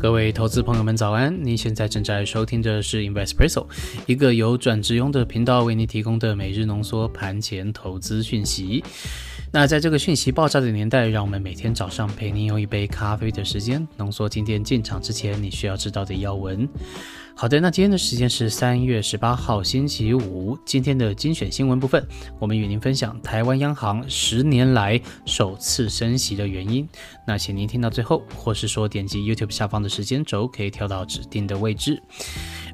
各位投资朋友们，早安！您现在正在收听的是 Investpresso，一个由转职用的频道为您提供的每日浓缩盘前投资讯息。那在这个讯息爆炸的年代，让我们每天早上陪您用一杯咖啡的时间，浓缩今天进场之前你需要知道的要闻。好的，那今天的时间是三月十八号星期五。今天的精选新闻部分，我们与您分享台湾央行十年来首次升息的原因。那请您听到最后，或是说点击 YouTube 下方的时间轴，可以跳到指定的位置。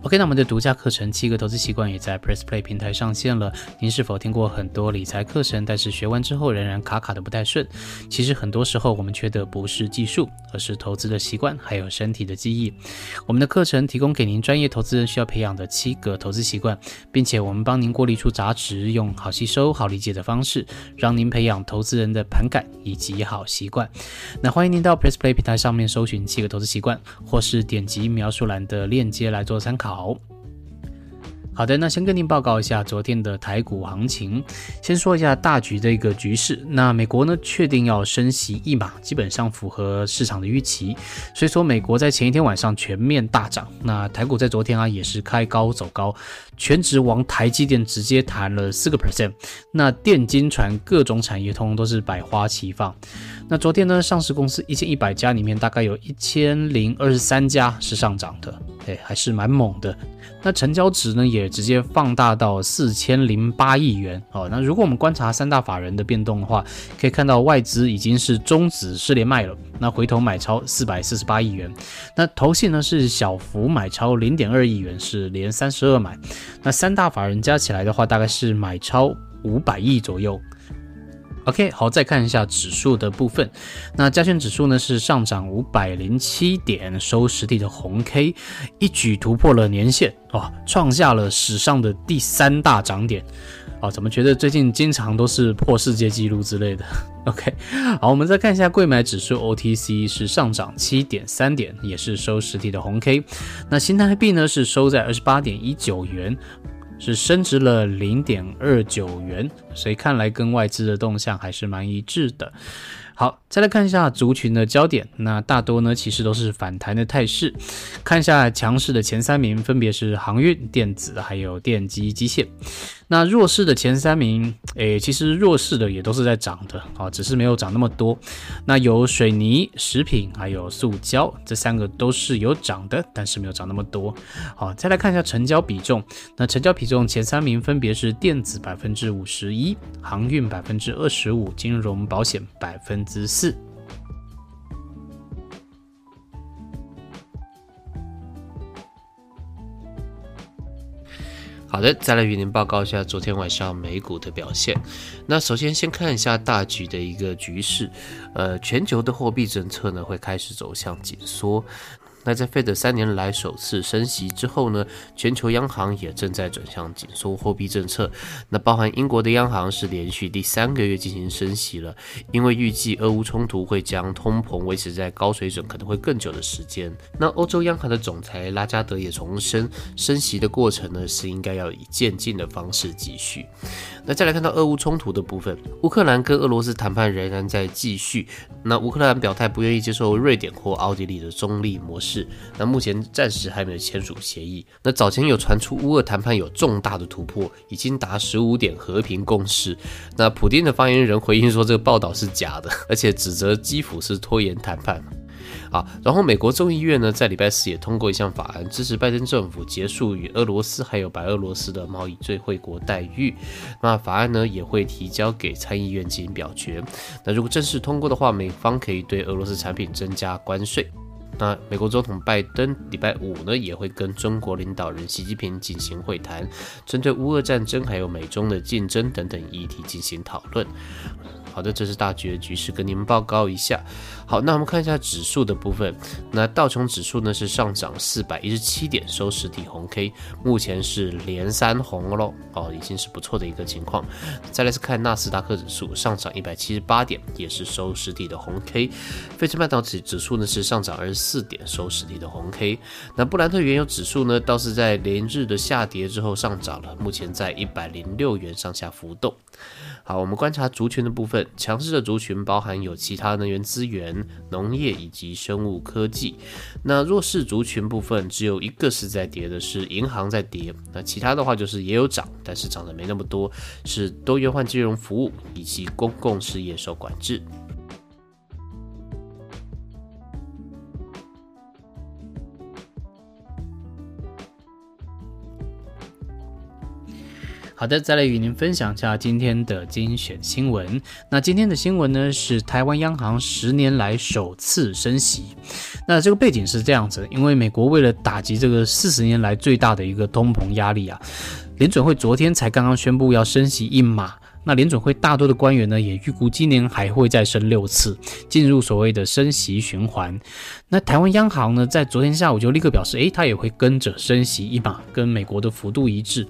OK，那我们的独家课程《七个投资习惯》也在 Press Play 平台上线了。您是否听过很多理财课程，但是学完之后仍然卡卡的不太顺？其实很多时候我们缺的不是技术，而是投资的习惯，还有身体的记忆。我们的课程提供给您专业投资人需要培养的七个投资习惯，并且我们帮您过滤出杂质，用好吸收、好理解的方式，让您培养投资人的盘感以及好习惯。那欢迎您到 Press Play 平台上面搜寻《七个投资习惯》，或是点击描述栏的链接来做参考。好，好的，那先跟您报告一下昨天的台股行情。先说一下大局的一个局势。那美国呢，确定要升息一码，基本上符合市场的预期。所以说，美国在前一天晚上全面大涨。那台股在昨天啊，也是开高走高，全职王台积电直接弹了四个 percent。那电金传各种产业通通都是百花齐放。那昨天呢，上市公司一千一百家里面，大概有一千零二十三家是上涨的。哎，还是蛮猛的。那成交值呢，也直接放大到四千零八亿元哦。那如果我们观察三大法人的变动的话，可以看到外资已经是终止是连卖了，那回头买超四百四十八亿元。那投信呢是小幅买超零点二亿元，是连三十二买。那三大法人加起来的话，大概是买超五百亿左右。OK，好，再看一下指数的部分。那加权指数呢是上涨五百零七点，收实体的红 K，一举突破了年线哦，创下了史上的第三大涨点。哦，怎么觉得最近经常都是破世界纪录之类的？OK，好，我们再看一下贵买指数 OTC 是上涨七点三点，也是收实体的红 K。那新台币呢是收在二十八点一九元。是升值了零点二九元，所以看来跟外资的动向还是蛮一致的。好，再来看一下族群的焦点，那大多呢其实都是反弹的态势。看一下强势的前三名，分别是航运、电子还有电机机械。那弱势的前三名，诶，其实弱势的也都是在涨的啊，只是没有涨那么多。那有水泥、食品还有塑胶这三个都是有涨的，但是没有涨那么多。好，再来看一下成交比重，那成交比重前三名分别是电子百分之五十一，航运百分之二十五，金融保险百分之四。好的，再来与您报告一下昨天晚上美股的表现。那首先先看一下大局的一个局势，呃，全球的货币政策呢会开始走向紧缩。那在费德三年来首次升息之后呢，全球央行也正在转向紧缩货币政策。那包含英国的央行是连续第三个月进行升息了，因为预计俄乌冲突会将通膨维持在高水准，可能会更久的时间。那欧洲央行的总裁拉加德也重申，升息的过程呢是应该要以渐进的方式继续。那再来看到俄乌冲突的部分，乌克兰跟俄罗斯谈判仍然在继续。那乌克兰表态不愿意接受瑞典或奥地利的中立模式。那目前暂时还没有签署协议。那早前有传出乌俄谈判有重大的突破，已经达十五点和平共识。那普京的发言人回应说，这个报道是假的，而且指责基辅是拖延谈判。啊，然后美国众议院呢，在礼拜四也通过一项法案，支持拜登政府结束与俄罗斯还有白俄罗斯的贸易最惠国待遇。那法案呢，也会提交给参议院进行表决。那如果正式通过的话，美方可以对俄罗斯产品增加关税。那美国总统拜登礼拜五呢，也会跟中国领导人习近平进行会谈，针对乌俄战争还有美中的竞争等等议题进行讨论。好的，这是大局的局势，跟你们报告一下。好，那我们看一下指数的部分。那道琼指数呢是上涨四百一十七点，收实体红 K，目前是连三红喽，哦，已经是不错的一个情况。再来是看纳斯达克指数上涨一百七十八点，也是收实体的红 K。费城半导体指数呢是上涨二十四点，收实体的红 K。那布兰特原油指数呢倒是在连日的下跌之后上涨了，目前在一百零六元上下浮动。好，我们观察族群的部分，强势的族群包含有其他能源资源、农业以及生物科技。那弱势族群部分只有一个是在跌的，是银行在跌。那其他的话就是也有涨，但是涨的没那么多，是多元化金融服务以及公共事业受管制。好的，再来与您分享一下今天的精选新闻。那今天的新闻呢，是台湾央行十年来首次升息。那这个背景是这样子，因为美国为了打击这个四十年来最大的一个通膨压力啊，联准会昨天才刚刚宣布要升息一码。那联准会大多的官员呢，也预估今年还会再升六次，进入所谓的升息循环。那台湾央行呢，在昨天下午就立刻表示，诶，它也会跟着升息一码，跟美国的幅度一致。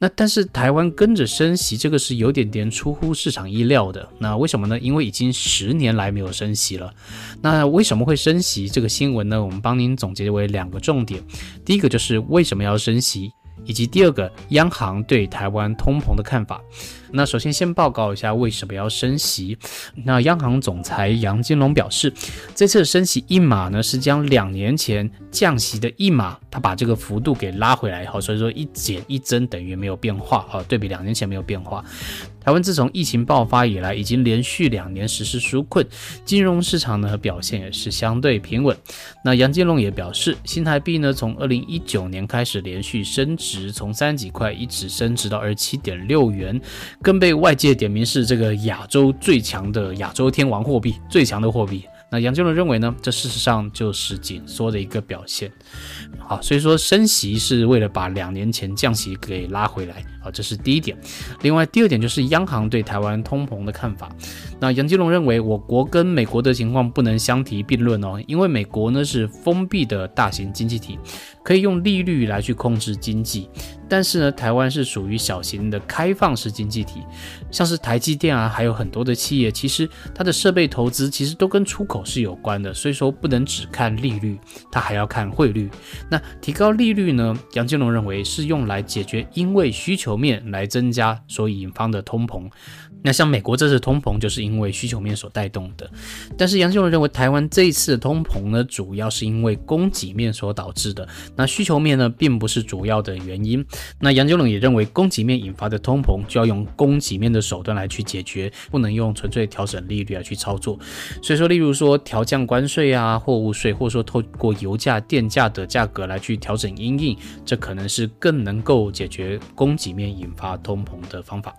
那但是台湾跟着升息，这个是有点点出乎市场意料的。那为什么呢？因为已经十年来没有升息了。那为什么会升息？这个新闻呢，我们帮您总结为两个重点。第一个就是为什么要升息。以及第二个，央行对台湾通膨的看法。那首先先报告一下为什么要升息。那央行总裁杨金龙表示，这次升息一码呢，是将两年前降息的一码，他把这个幅度给拉回来，以后，所以说一减一增等于没有变化，好，对比两年前没有变化。台湾自从疫情爆发以来，已经连续两年实施纾困，金融市场呢表现也是相对平稳。那杨金龙也表示，新台币呢从二零一九年开始连续升值，从三几块一直升值到二十七点六元，更被外界点名是这个亚洲最强的亚洲天王货币，最强的货币。那杨金龙认为呢，这事实上就是紧缩的一个表现。好，所以说升息是为了把两年前降息给拉回来啊，这是第一点。另外第二点就是央行对台湾通膨的看法。那杨金龙认为，我国跟美国的情况不能相提并论哦，因为美国呢是封闭的大型经济体，可以用利率来去控制经济。但是呢，台湾是属于小型的开放式经济体，像是台积电啊，还有很多的企业，其实它的设备投资其实都跟出口是有关的，所以说不能只看利率，它还要看汇率。那提高利率呢？杨金龙认为是用来解决因为需求面来增加所引发的通膨。那像美国这次通膨就是因为需求面所带动的，但是杨金龙认为台湾这一次的通膨呢，主要是因为供给面所导致的。那需求面呢，并不是主要的原因。那杨金龙也认为，供给面引发的通膨就要用供给面的手段来去解决，不能用纯粹调整利率来去操作。所以说，例如说调降关税啊、货物税，或者说透过油价、电价的价格来去调整因应，这可能是更能够解决供给面引发通膨的方法。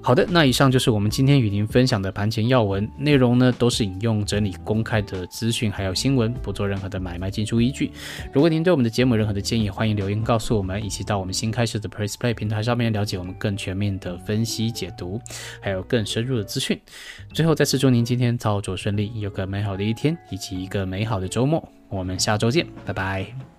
好的，那以上就是我们今天与您分享的盘前要闻内容呢，都是引用整理公开的资讯还有新闻，不做任何的买卖进出依据。如果您对我们的节目有任何的建议，欢迎留言告诉我们，以及到我们新开设的 Press Play 平台上面了解我们更全面的分析解读，还有更深入的资讯。最后再次祝您今天操作顺利，有个美好的一天以及一个美好的周末。我们下周见，拜拜。